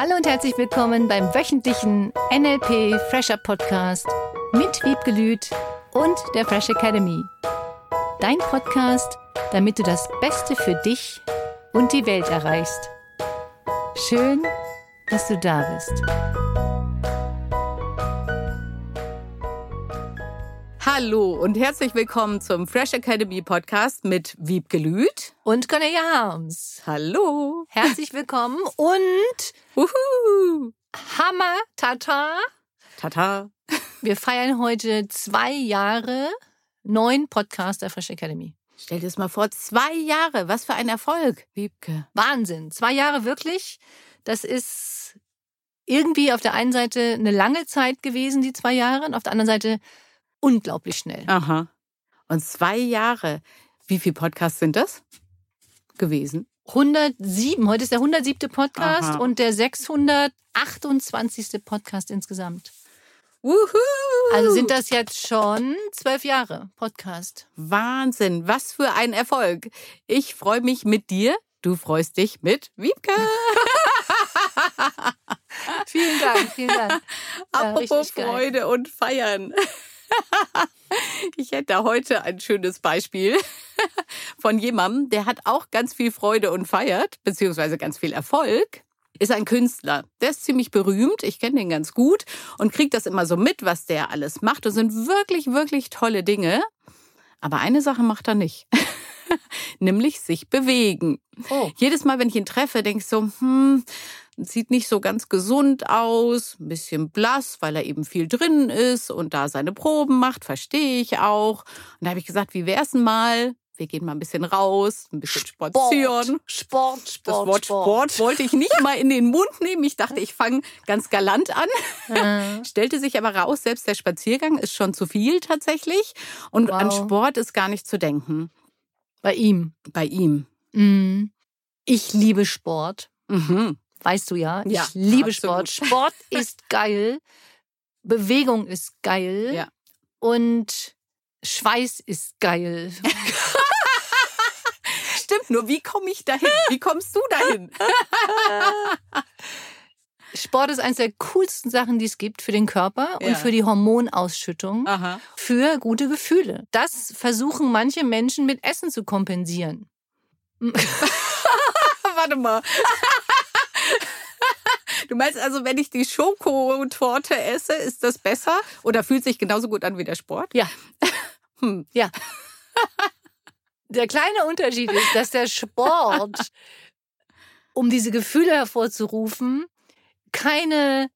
Hallo und herzlich willkommen beim wöchentlichen NLP Fresher Podcast mit Wiebgelüt und der Fresh Academy. Dein Podcast, damit du das Beste für dich und die Welt erreichst. Schön, dass du da bist. Hallo und herzlich willkommen zum Fresh Academy Podcast mit Wiebke Lüth und Cornelia Harms. Hallo. Herzlich willkommen und Uhu. Hammer Tata. Tata. Wir feiern heute zwei Jahre neuen Podcast der Fresh Academy. Stell dir das mal vor, zwei Jahre. Was für ein Erfolg, Wiebke. Wahnsinn. Zwei Jahre wirklich. Das ist irgendwie auf der einen Seite eine lange Zeit gewesen, die zwei Jahre, und auf der anderen Seite unglaublich schnell. Aha. Und zwei Jahre. Wie viele Podcasts sind das gewesen? 107. Heute ist der 107. Podcast Aha. und der 628. Podcast insgesamt. Wuhu. Also sind das jetzt schon zwölf Jahre Podcast. Wahnsinn. Was für ein Erfolg. Ich freue mich mit dir. Du freust dich mit Wiebke. Vielen Dank, vielen Dank. Apropos. Freude und Feiern. Ich hätte heute ein schönes Beispiel von jemandem, der hat auch ganz viel Freude und feiert, beziehungsweise ganz viel Erfolg. Ist ein Künstler. Der ist ziemlich berühmt. Ich kenne den ganz gut und kriege das immer so mit, was der alles macht. Das sind wirklich, wirklich tolle Dinge. Aber eine Sache macht er nicht. Nämlich sich bewegen. Oh. Jedes Mal, wenn ich ihn treffe, denke ich so, hm, sieht nicht so ganz gesund aus, ein bisschen blass, weil er eben viel drin ist und da seine Proben macht, verstehe ich auch. Und da habe ich gesagt, wie wär's denn mal? Wir gehen mal ein bisschen raus, ein bisschen spazieren. Sport, Sport, Das Sport. Wort Sport wollte ich nicht mal in den Mund nehmen. Ich dachte, ich fange ganz galant an. Äh, Stellte sich aber raus, selbst der Spaziergang ist schon zu viel tatsächlich. Und an Wow. Sport ist gar nicht zu denken. Bei ihm. Bei ihm. Mm. Ich liebe Sport. Mhm. Weißt du ja. Ja, ich liebe absolut. Sport. Sport ist geil. Bewegung ist geil. Ja. Und Schweiß ist geil. Stimmt, nur wie komme ich dahin? Wie kommst du dahin? Sport ist eines der coolsten Sachen, die es gibt für den Körper und Ja. für die Hormonausschüttung, Aha. für gute Gefühle. Das versuchen manche Menschen mit Essen zu kompensieren. Warte mal. Du meinst also, wenn ich die Schokotorte esse, ist das besser oder fühlt sich genauso gut an wie der Sport? Ja. Hm. Ja. Der kleine Unterschied ist, dass der Sport, um diese Gefühle hervorzurufen, keine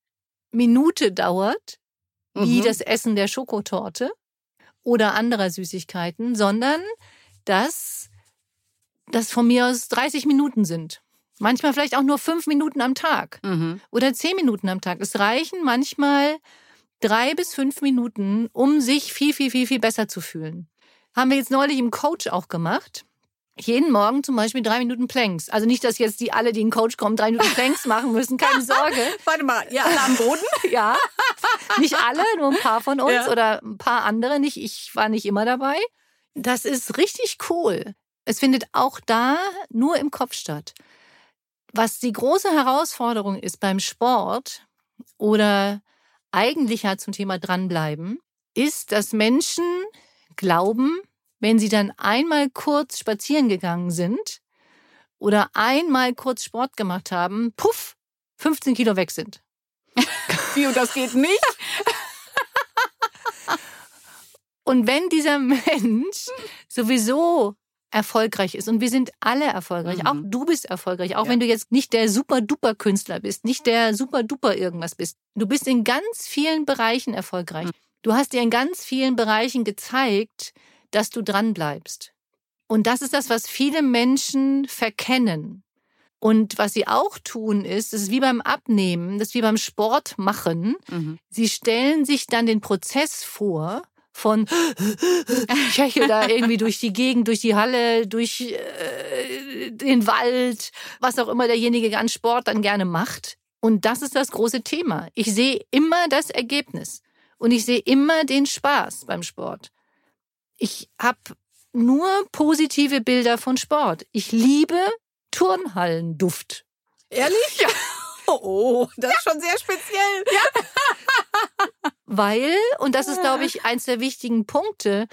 Minute dauert, wie Mhm. das Essen der Schokotorte oder anderer Süßigkeiten, sondern dass das von mir aus 30 Minuten sind. Manchmal vielleicht auch nur fünf Minuten am Tag Mhm. oder zehn Minuten am Tag. Es reichen manchmal drei bis fünf Minuten, um sich viel, viel, viel, viel besser zu fühlen. Haben wir jetzt neulich im Coach auch gemacht. Jeden Morgen zum Beispiel drei Minuten Planks. Also nicht, dass jetzt die alle, die in den Coach kommen, drei Minuten Planks machen müssen. Keine Sorge. Warte mal, ihr alle am Boden? Ja. Nicht alle, nur ein paar von uns Ja. oder ein paar andere nicht. Ich war nicht immer dabei. Das ist richtig cool. Es findet auch da nur im Kopf statt. Was die große Herausforderung ist beim Sport oder eigentlich ja zum Thema dranbleiben, ist, dass Menschen glauben, wenn sie dann einmal kurz spazieren gegangen sind oder einmal kurz Sport gemacht haben, puff, 15 Kilo weg sind. Wie, und das geht nicht? Und wenn dieser Mensch sowieso erfolgreich ist, und wir sind alle erfolgreich, Mhm. auch du bist erfolgreich, auch Ja. wenn du jetzt nicht der super-duper-Künstler bist, nicht der super-duper irgendwas bist. Du bist in ganz vielen Bereichen erfolgreich. Mhm. Du hast dir in ganz vielen Bereichen gezeigt, dass du dran bleibst. Und das ist das, was viele Menschen verkennen. Und was sie auch tun, ist, das ist wie beim Abnehmen, das ist wie beim Sport machen. Mhm. Sie stellen sich dann den Prozess vor von ich hechel da irgendwie durch die Gegend, durch die Halle, durch äh, den Wald, was auch immer derjenige an Sport dann gerne macht. Und das ist das große Thema. Ich sehe immer das Ergebnis und ich sehe immer den Spaß beim Sport. Ich habe nur positive Bilder von Sport. Ich liebe Turnhallenduft. Ehrlich? Ja. Oh, das ist schon sehr speziell. Ja. Weil, und das ist, glaube ich, eins der wichtigen Punkte,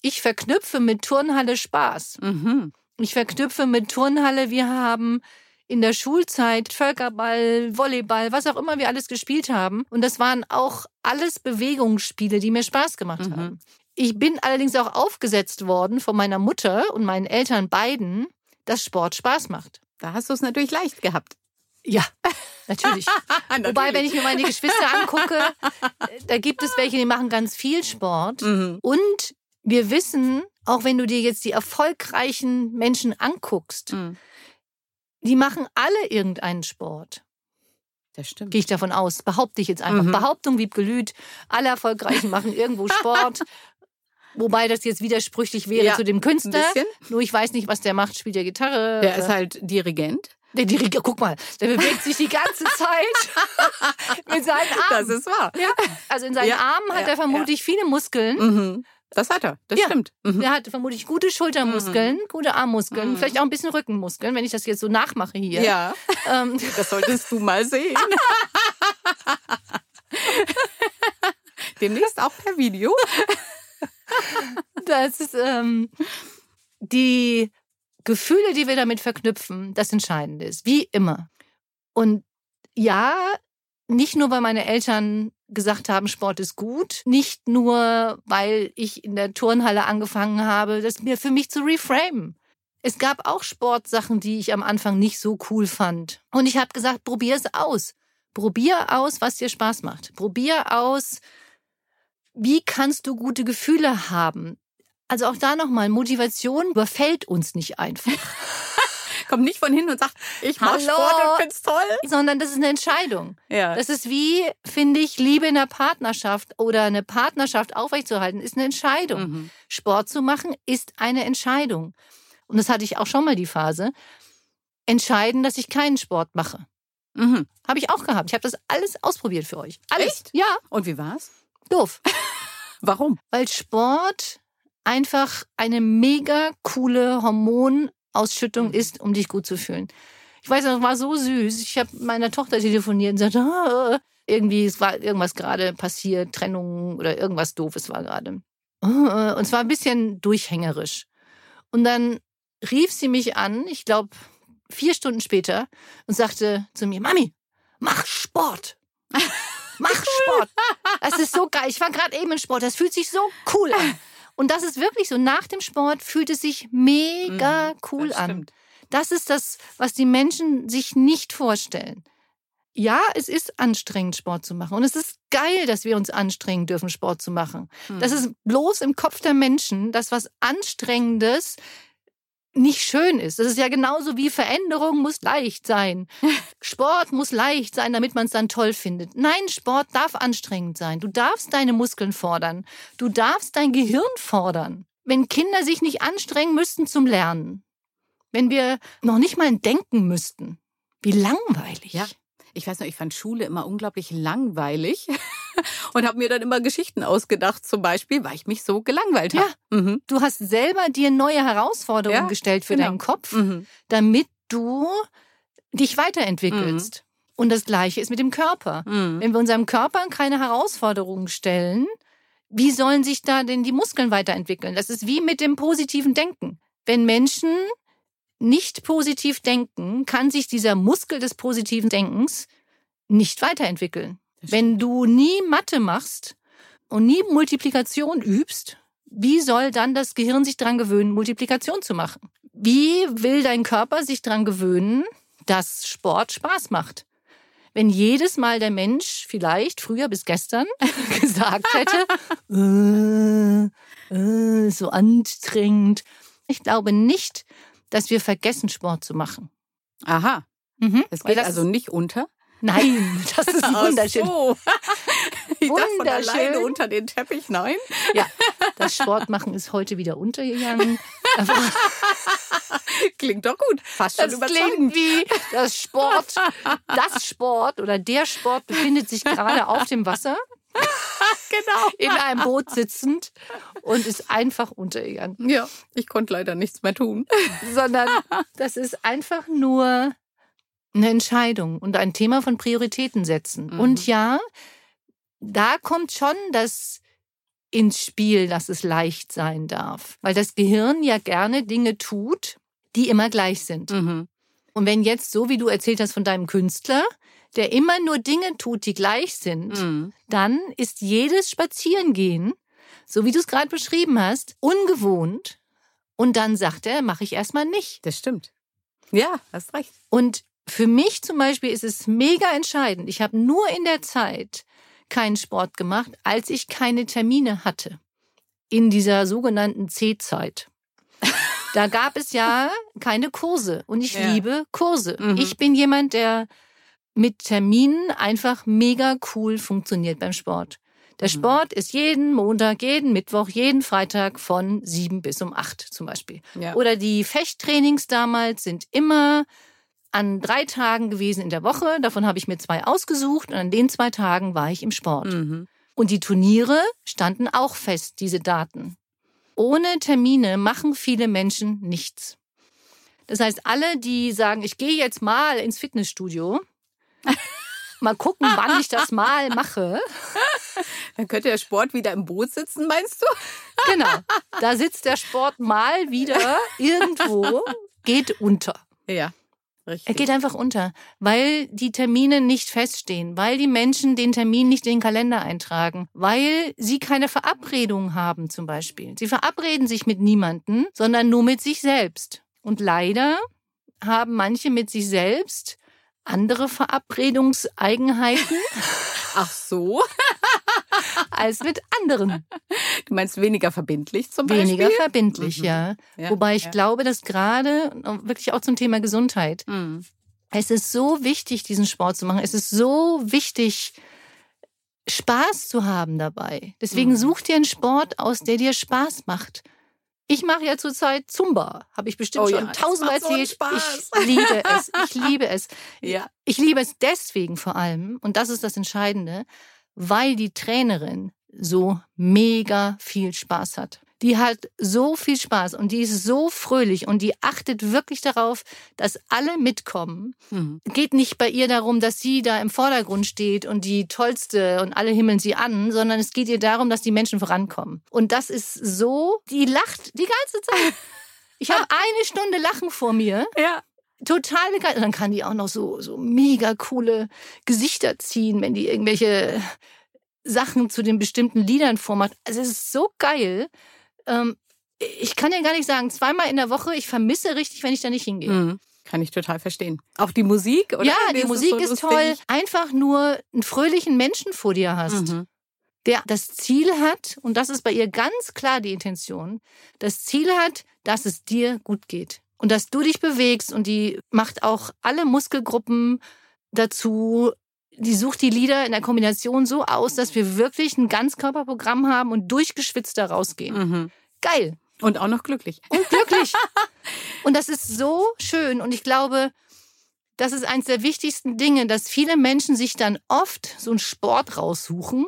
ich verknüpfe mit Turnhalle Spaß. Mhm. Ich verknüpfe mit Turnhalle, wir haben in der Schulzeit Völkerball, Volleyball, was auch immer wir alles gespielt haben. Und das waren auch alles Bewegungsspiele, die mir Spaß gemacht Mhm. haben. Ich bin allerdings auch aufgesetzt worden von meiner Mutter und meinen Eltern beiden, dass Sport Spaß macht. Da hast du es natürlich leicht gehabt. Ja, natürlich. Wobei, wenn ich mir meine Geschwister angucke, da gibt es welche, die machen ganz viel Sport. Mhm. Und wir wissen, auch wenn du dir jetzt die erfolgreichen Menschen anguckst, Mhm. die machen alle irgendeinen Sport. Das stimmt. Gehe ich davon aus. Behaupte ich jetzt einfach. Mhm. Behauptung wie Gelüt. Alle Erfolgreichen machen irgendwo Sport. Wobei das jetzt widersprüchlich wäre Ja, zu dem Ein Künstler. bisschen. Nur ich weiß nicht, was der macht. Spielt er Gitarre? Der ist halt Dirigent. Der Diriger, guck mal, der bewegt sich die ganze Zeit mit seinen Armen. Das ist wahr. ja. Also in seinen Ja, Armen hat ja, er vermutlich viele Muskeln. Mhm. Das hat er. Das stimmt. Mhm. Der hat vermutlich gute Schultermuskeln, gute Armmuskeln, Mhm. vielleicht auch ein bisschen Rückenmuskeln, wenn ich das jetzt so nachmache hier. Ja, Ähm, das solltest du mal sehen. Demnächst auch per Video. das ist ähm, die Gefühle, die wir damit verknüpfen, das Entscheidende ist, wie immer. Und ja, nicht nur, weil meine Eltern gesagt haben, Sport ist gut, nicht nur, weil ich in der Turnhalle angefangen habe, das mir für mich zu reframen. Es gab auch Sportsachen, die ich am Anfang nicht so cool fand. Und ich habe gesagt, probier es aus. Probier aus, was dir Spaß macht. Probier aus, wie kannst du gute Gefühle haben. Also auch da nochmal, Motivation überfällt uns nicht einfach, Komm nicht von hin und sag, ich mach Hallo? Sport und find's toll. sondern das ist eine Entscheidung. Ja. Das ist wie, finde ich, Liebe in der Partnerschaft oder eine Partnerschaft aufrechtzuerhalten, ist eine Entscheidung. Mhm. Sport zu machen ist eine Entscheidung. Und das hatte ich auch schon mal die Phase. Entscheiden, dass ich keinen Sport mache. Mhm. Habe ich auch gehabt. Ich habe das alles ausprobiert für euch. Alles. Echt? Ja, Und wie war's? doof. Warum? Weil Sport einfach eine mega coole Hormonausschüttung Mhm. ist, um dich gut zu fühlen. Ich weiß, das war so süß. Ich habe meiner Tochter telefoniert und sagte, ah, irgendwie, es war irgendwas gerade passiert, Trennung oder irgendwas Doofes war gerade. Ah, Und es war ein bisschen durchhängerisch. Und dann rief sie mich an, ich glaube vier Stunden später, und sagte zu mir, Mami, mach Sport. Mach Sport. Das ist so geil. Ich war gerade eben im Sport. Das fühlt sich so cool an. Und das ist wirklich so. Nach dem Sport fühlt es sich mega Mhm, cool das an. stimmt. Das ist das, was die Menschen sich nicht vorstellen. Ja, es ist anstrengend, Sport zu machen. Und es ist geil, dass wir uns anstrengen dürfen, Sport zu machen. Das Mhm. ist bloß im Kopf der Menschen, dass was Anstrengendes nicht schön ist. Das ist ja genauso wie Veränderung muss leicht sein. Sport muss leicht sein, damit man es dann toll findet. Nein, Sport darf anstrengend sein. Du darfst deine Muskeln fordern. Du darfst dein Gehirn fordern. Wenn Kinder sich nicht anstrengen müssten zum Lernen, wenn wir noch nicht mal denken müssten, wie langweilig. Ja. Ich weiß noch, ich fand Schule immer unglaublich langweilig und habe mir dann immer Geschichten ausgedacht, zum Beispiel, weil ich mich so gelangweilt habe. Mhm. Du hast selber dir neue Herausforderungen Ja, gestellt für genau. deinen Kopf. Mhm. damit du dich weiterentwickelst. Und das Gleiche ist mit dem Körper. Mhm. Wenn wir unserem Körper keine Herausforderungen stellen, wie sollen sich da denn die Muskeln weiterentwickeln? Das ist wie mit dem positiven Denken. Wenn Menschen nicht positiv denken, kann sich dieser Muskel des positiven Denkens nicht weiterentwickeln. Wenn du nie Mathe machst und nie Multiplikation übst, wie soll dann das Gehirn sich dran gewöhnen, Multiplikation zu machen? Wie will dein Körper sich dran gewöhnen, dass Sport Spaß macht? Wenn jedes Mal der Mensch vielleicht früher bis gestern gesagt hätte, äh, äh, so anstrengend. Ich glaube nicht, dass wir vergessen, Sport zu machen. Aha. Mhm. Es geht also nicht unter. Nein, das ist wunderschön. so. Ich dachte von Wunderschön. alleine unter den Teppich, nein. Ja, das Sportmachen ist heute wieder untergegangen. Aber Klingt doch gut. Fast schon das überzeugend. klingt wie das Sport, das Sport oder der Sport befindet sich gerade auf dem Wasser Genau. in einem Boot sitzend und ist einfach untergegangen. Ja, ich konnte leider nichts mehr tun. Sondern das ist einfach nur eine Entscheidung und ein Thema von Prioritäten setzen. Mhm. Und ja, da kommt schon das ins Spiel, dass es leicht sein darf. Weil das Gehirn ja gerne Dinge tut, die immer gleich sind. Mhm. Und wenn jetzt, so wie du erzählt hast von deinem Künstler, der immer nur Dinge tut, die gleich sind, Mhm. dann ist jedes Spazierengehen, so wie du es gerade beschrieben hast, ungewohnt. Und dann sagt er, mache ich erstmal nicht. Das stimmt. Ja, hast recht. Und für mich zum Beispiel ist es mega entscheidend. Ich habe nur in der Zeit keinen Sport gemacht, als ich keine Termine hatte. In dieser sogenannten C-Zeit. Da gab es ja keine Kurse und ich Ja. liebe Kurse. Mhm. Ich bin jemand, der mit Terminen einfach mega cool funktioniert beim Sport. Der Mhm. Sport ist jeden Montag, jeden Mittwoch, jeden Freitag von sieben bis um acht zum Beispiel. Ja. Oder die Fechttrainings damals sind immer an drei Tagen gewesen in der Woche. Davon habe ich mir zwei ausgesucht und an den zwei Tagen war ich im Sport. Mhm. Und die Turniere standen auch fest, diese Daten. Ohne Termine machen viele Menschen nichts. Das heißt, alle, die sagen, ich gehe jetzt mal ins Fitnessstudio, mal gucken, wann ich das mal mache. Dann könnte der Sport wieder im Boot sitzen, meinst du? Genau, da sitzt der Sport mal wieder irgendwo, geht unter. Ja, richtig. Er geht einfach unter, weil die Termine nicht feststehen, weil die Menschen den Termin nicht in den Kalender eintragen, weil sie keine Verabredung haben zum Beispiel. Sie verabreden sich mit niemanden, sondern nur mit sich selbst. Und leider haben manche mit sich selbst andere Verabredungseigenheiten Ach so. als mit anderen. Du meinst weniger verbindlich zum Beispiel? Weniger verbindlich, Mhm. ja. Ja, Wobei ich ja. glaube, dass gerade wirklich auch zum Thema Gesundheit Mhm. Es ist so wichtig, diesen Sport zu machen. Es ist so wichtig, Spaß zu haben dabei. Deswegen Mhm. such dir einen Sport aus, der dir Spaß macht. Ich mache ja zurzeit Zumba, habe ich bestimmt Oh schon tausendmal so erzählt. Spaß. Ich liebe es. Ich liebe es. Ja. Ich liebe es deswegen vor allem, und das ist das Entscheidende, weil die Trainerin so mega viel Spaß hat. Die hat so viel Spaß und die ist so fröhlich und die achtet wirklich darauf, dass alle mitkommen. Mhm. Geht nicht bei ihr darum, dass sie da im Vordergrund steht und die tollste und alle himmeln sie an, sondern es geht ihr darum, dass die Menschen vorankommen. Und das ist so, die lacht die ganze Zeit. Ich habe eine Stunde Lachen vor mir Ja. total begeistert. Und dann kann die auch noch so, so mega coole Gesichter ziehen, wenn die irgendwelche Sachen zu den bestimmten Liedern vormacht. Also es ist so geil. Ähm, ich kann dir gar nicht sagen, zweimal in der Woche, ich vermisse richtig, wenn ich da nicht hingehe. Mhm. Kann ich total verstehen. Auch die Musik, oder? Ja, die es Musik so ist lustig? toll. Einfach nur einen fröhlichen Menschen vor dir hast, Mhm. der das Ziel hat, und das ist bei ihr ganz klar die Intention, das Ziel hat, dass es dir gut geht. Und dass du dich bewegst und die macht auch alle Muskelgruppen dazu. Die sucht die Lieder in der Kombination so aus, dass wir wirklich ein Ganzkörperprogramm haben und durchgeschwitzt da rausgehen. Mhm. Geil. Und auch noch glücklich. Und glücklich. und das ist so schön. Und ich glaube, das ist eines der wichtigsten Dinge, dass viele Menschen sich dann oft so einen Sport raussuchen,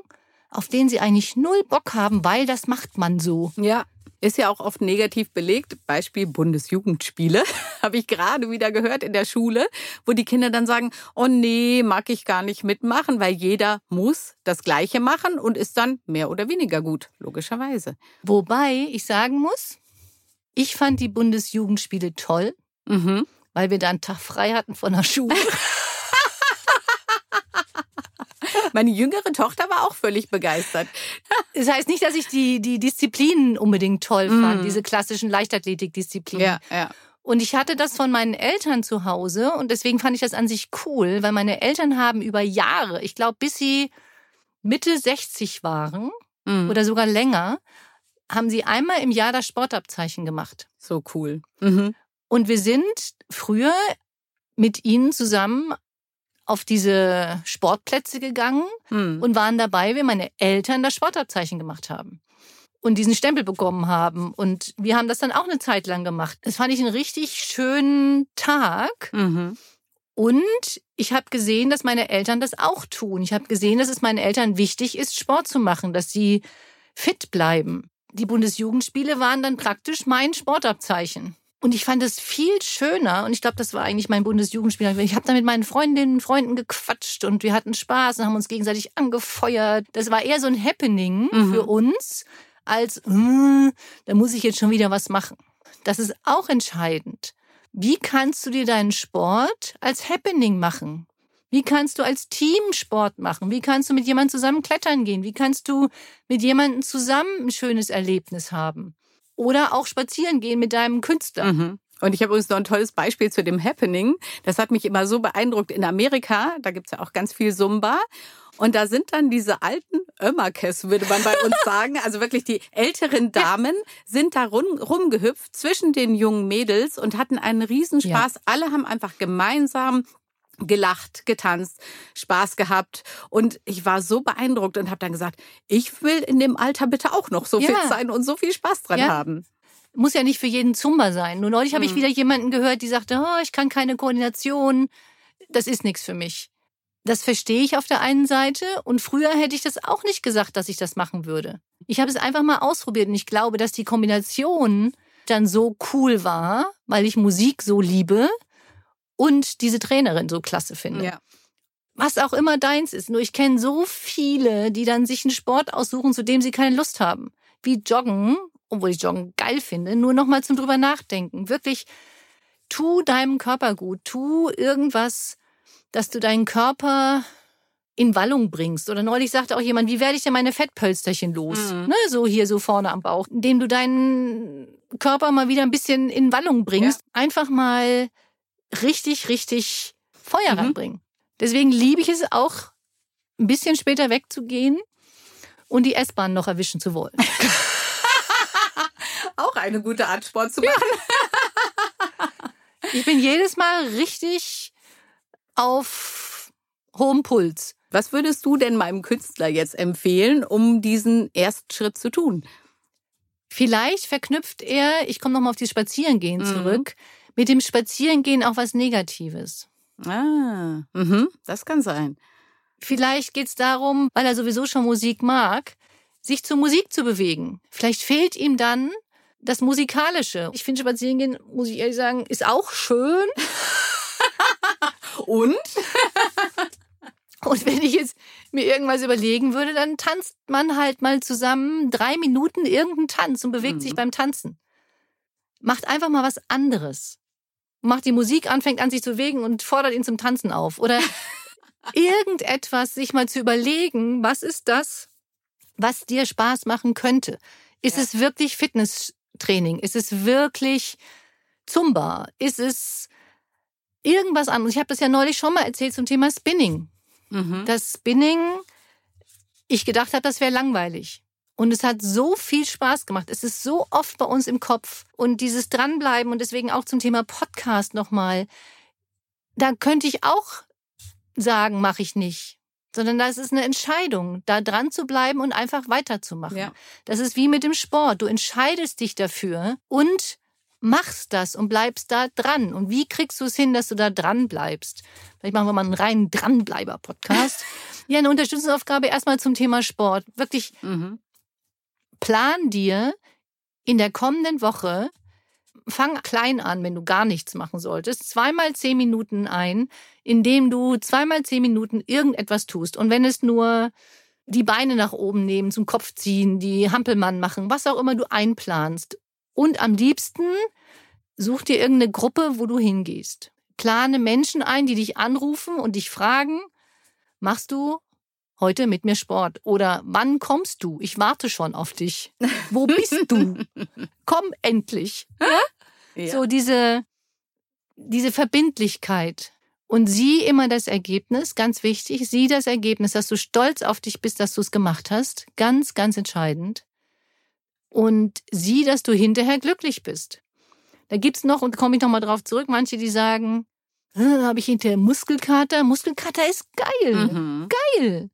auf den sie eigentlich null Bock haben, weil das macht man so. Ja. Ist ja auch oft negativ belegt. Beispiel Bundesjugendspiele. Habe ich gerade wieder gehört in der Schule, wo die Kinder dann sagen, oh nee, mag ich gar nicht mitmachen, weil jeder muss das Gleiche machen und ist dann mehr oder weniger gut, logischerweise. Wobei ich sagen muss, ich fand die Bundesjugendspiele toll, Mhm. weil wir da einen Tag frei hatten von der Schule. Meine jüngere Tochter war auch völlig begeistert. Das heißt nicht, dass ich die, die Disziplinen unbedingt toll fand, Mhm. diese klassischen Leichtathletikdisziplinen. Ja, ja. Und ich hatte das von meinen Eltern zu Hause und deswegen fand ich das an sich cool, weil meine Eltern haben über Jahre, ich glaube bis sie Mitte 60 waren Mhm. oder sogar länger, haben sie einmal im Jahr das Sportabzeichen gemacht. So cool. Mhm. Und wir sind früher mit ihnen zusammen auf diese Sportplätze gegangen Mhm. und waren dabei, wie meine Eltern das Sportabzeichen gemacht haben und diesen Stempel bekommen haben. Und wir haben das dann auch eine Zeit lang gemacht. Das fand ich einen richtig schönen Tag. Mhm. Und ich habe gesehen, dass meine Eltern das auch tun. Ich habe gesehen, dass es meinen Eltern wichtig ist, Sport zu machen, dass sie fit bleiben. Die Bundesjugendspiele waren dann praktisch mein Sportabzeichen. Und ich fand es viel schöner, und ich glaube, das war eigentlich mein Bundesjugendspieler. Ich habe da mit meinen Freundinnen und Freunden gequatscht und wir hatten Spaß und haben uns gegenseitig angefeuert. Das war eher so ein Happening mhm. für uns, als, äh, da muss ich jetzt schon wieder was machen. Das ist auch entscheidend. Wie kannst du dir deinen Sport als Happening machen? Wie kannst du als Team Sport machen? Wie kannst du mit jemandem zusammen klettern gehen? Wie kannst du mit jemandem zusammen ein schönes Erlebnis haben? Oder auch spazieren gehen mit deinem Künstler. Mhm. Und ich habe übrigens noch ein tolles Beispiel zu dem Happening. Das hat mich immer so beeindruckt. In Amerika, da gibt's ja auch ganz viel Zumba. Und da sind dann diese alten Ömmerkes, würde man bei uns sagen. Also wirklich die älteren Damen sind da rum, rumgehüpft zwischen den jungen Mädels und hatten einen Riesenspaß. Ja. Alle haben einfach gemeinsam gelacht, getanzt, Spaß gehabt und ich war so beeindruckt und habe dann gesagt, ich will in dem Alter bitte auch noch so ja. fit sein und so viel Spaß dran ja. haben. Muss ja nicht für jeden Zumba sein. Nur neulich habe ich hm. wieder jemanden gehört, die sagte, oh, ich kann keine Koordination, das ist nichts für mich. Das verstehe ich auf der einen Seite und früher hätte ich das auch nicht gesagt, dass ich das machen würde. Ich habe es einfach mal ausprobiert und ich glaube, dass die Kombination dann so cool war, weil ich Musik so liebe und diese Trainerin so klasse finde. Ja. Was auch immer deins ist. Nur ich kenne so viele, die dann sich einen Sport aussuchen, zu dem sie keine Lust haben. Wie Joggen, obwohl ich Joggen geil finde, nur nochmal zum drüber nachdenken. Wirklich, tu deinem Körper gut, tu irgendwas, dass du deinen Körper in Wallung bringst. Oder neulich sagte auch jemand, wie werde ich denn meine Fettpölsterchen los? Mhm. Ne, so hier, so vorne am Bauch. Indem du deinen Körper mal wieder ein bisschen in Wallung bringst. Ja. Einfach mal richtig, richtig Feuer mhm. ranbringen. Deswegen liebe ich es auch, ein bisschen später wegzugehen und die S-Bahn noch erwischen zu wollen. auch eine gute Art, Sport zu machen. Ja. Ich bin jedes Mal richtig auf hohem Puls. Was würdest du denn meinem Künstler jetzt empfehlen, um diesen ersten Schritt zu tun? Vielleicht verknüpft er, ich komme nochmal auf die Spazierengehen mhm. zurück, mit dem Spazierengehen auch was Negatives. Ah, mhm, das kann sein. Vielleicht geht es darum, weil er sowieso schon Musik mag, sich zur Musik zu bewegen. Vielleicht fehlt ihm dann das Musikalische. Ich finde Spazierengehen, muss ich ehrlich sagen, ist auch schön. Und? Und wenn ich jetzt mir irgendwas überlegen würde, dann tanzt man halt mal zusammen drei Minuten irgendeinen Tanz und bewegt mhm. sich beim Tanzen. Macht einfach mal was anderes. Macht die Musik an, fängt an sich zu bewegen und fordert ihn zum Tanzen auf. Oder irgendetwas sich mal zu überlegen, was ist das, was dir Spaß machen könnte? Ist ja. es wirklich Fitnesstraining? Ist es wirklich Zumba? Ist es irgendwas anderes. Ich habe das ja neulich schon mal erzählt zum Thema Spinning. Mhm. Das Spinning, ich gedacht habe, das wäre langweilig. Und es hat so viel Spaß gemacht. Es ist so oft bei uns im Kopf. Und dieses Dranbleiben und deswegen auch zum Thema Podcast nochmal. Da könnte ich auch sagen, mache ich nicht. Sondern das ist eine Entscheidung, da dran zu bleiben und einfach weiterzumachen. Ja. Das ist wie mit dem Sport. Du entscheidest dich dafür und machst das und bleibst da dran. Und wie kriegst du es hin, dass du da dran bleibst? Vielleicht machen wir mal einen reinen Dranbleiber-Podcast. ja, eine Unterstützungsaufgabe erstmal zum Thema Sport. Wirklich mhm. Plan dir in der kommenden Woche, fang klein an, wenn du gar nichts machen solltest, zweimal zehn Minuten ein, indem du zweimal zehn Minuten irgendetwas tust. Und wenn es nur die Beine nach oben nehmen, zum Kopf ziehen, die Hampelmann machen, was auch immer du einplanst. Und am liebsten such dir irgendeine Gruppe, wo du hingehst. Plane Menschen ein, die dich anrufen und dich fragen, machst du heute mit mir Sport? Oder wann kommst du? Ich warte schon auf dich. Wo bist du? Komm endlich. Ja? Ja. So diese, diese Verbindlichkeit. Und sieh immer das Ergebnis, ganz wichtig, sieh das Ergebnis, dass du stolz auf dich bist, dass du es gemacht hast. Ganz, ganz entscheidend und sieh, dass du hinterher glücklich bist. Da gibt's noch, und komme ich nochmal drauf zurück, manche, die sagen, habe ich hinterher Muskelkater? Muskelkater ist geil. Mhm. Geil.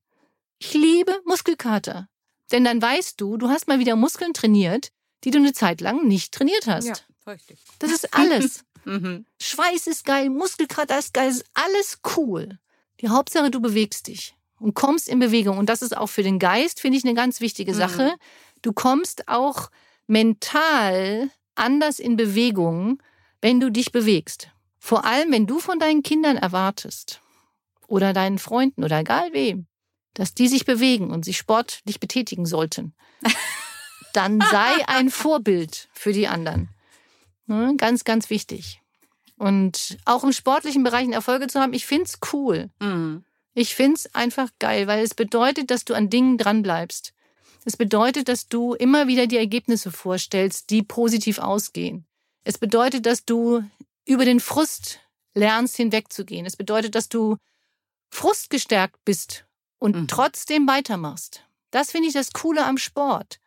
Ich liebe Muskelkater. Denn dann weißt du, du hast mal wieder Muskeln trainiert, die du eine Zeit lang nicht trainiert hast. Ja, richtig. Das ist alles. mhm. Schweiß ist geil, Muskelkater ist geil, ist alles cool. Die Hauptsache, du bewegst dich und kommst in Bewegung. Und das ist auch für den Geist, finde ich, eine ganz wichtige mhm. Sache. Du kommst auch mental anders in Bewegung, wenn du dich bewegst. Vor allem, wenn du von deinen Kindern erwartest oder deinen Freunden oder egal wem, dass die sich bewegen und sich sportlich betätigen sollten, dann sei ein Vorbild für die anderen. Ne? Ganz, ganz wichtig. Und auch im sportlichen Bereich Erfolge zu haben, ich finde es cool. Mhm. Ich finde es einfach geil, weil es bedeutet, dass du an Dingen dranbleibst. Es bedeutet, dass du immer wieder die Ergebnisse vorstellst, die positiv ausgehen. Es bedeutet, dass du über den Frust lernst, hinwegzugehen. Es bedeutet, dass du frustgestärkt bist und mhm. trotzdem weitermachst. Das finde ich das Coole am Sport.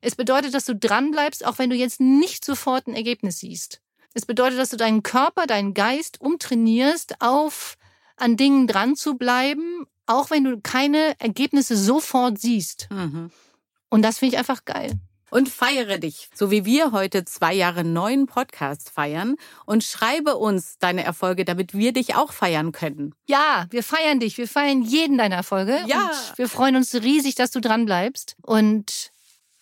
Es bedeutet, dass du dranbleibst, auch wenn du jetzt nicht sofort ein Ergebnis siehst. Es bedeutet, dass du deinen Körper, deinen Geist umtrainierst, auf an Dingen dran zu bleiben, auch wenn du keine Ergebnisse sofort siehst. Mhm. Und das finde ich einfach geil. Und feiere dich, so wie wir heute zwei Jahre neuen Podcast feiern. Und schreibe uns deine Erfolge, damit wir dich auch feiern können. Ja, wir feiern dich. Wir feiern jeden deiner Erfolge. Ja. Und wir freuen uns riesig, dass du dran bleibst. Und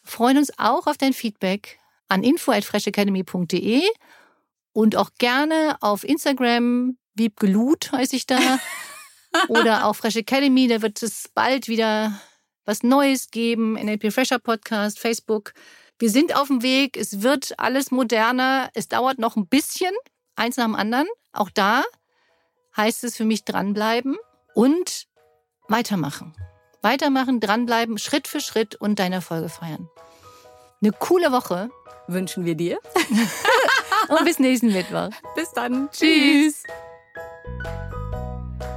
freuen uns auch auf dein Feedback an info@freshacademy.de und auch gerne auf Instagram, Wiebgelut heiße ich da. oder auf Fresh Academy, da wird es bald wieder was Neues geben. NLP Fresher Podcast, Facebook. Wir sind auf dem Weg. Es wird alles moderner. Es dauert noch ein bisschen, eins nach dem anderen. Auch da heißt es für mich dranbleiben und weitermachen. Weitermachen, dranbleiben, Schritt für Schritt und deine Erfolge feiern. Eine coole Woche wünschen wir dir. Und bis nächsten Mittwoch. Bis dann. Tschüss.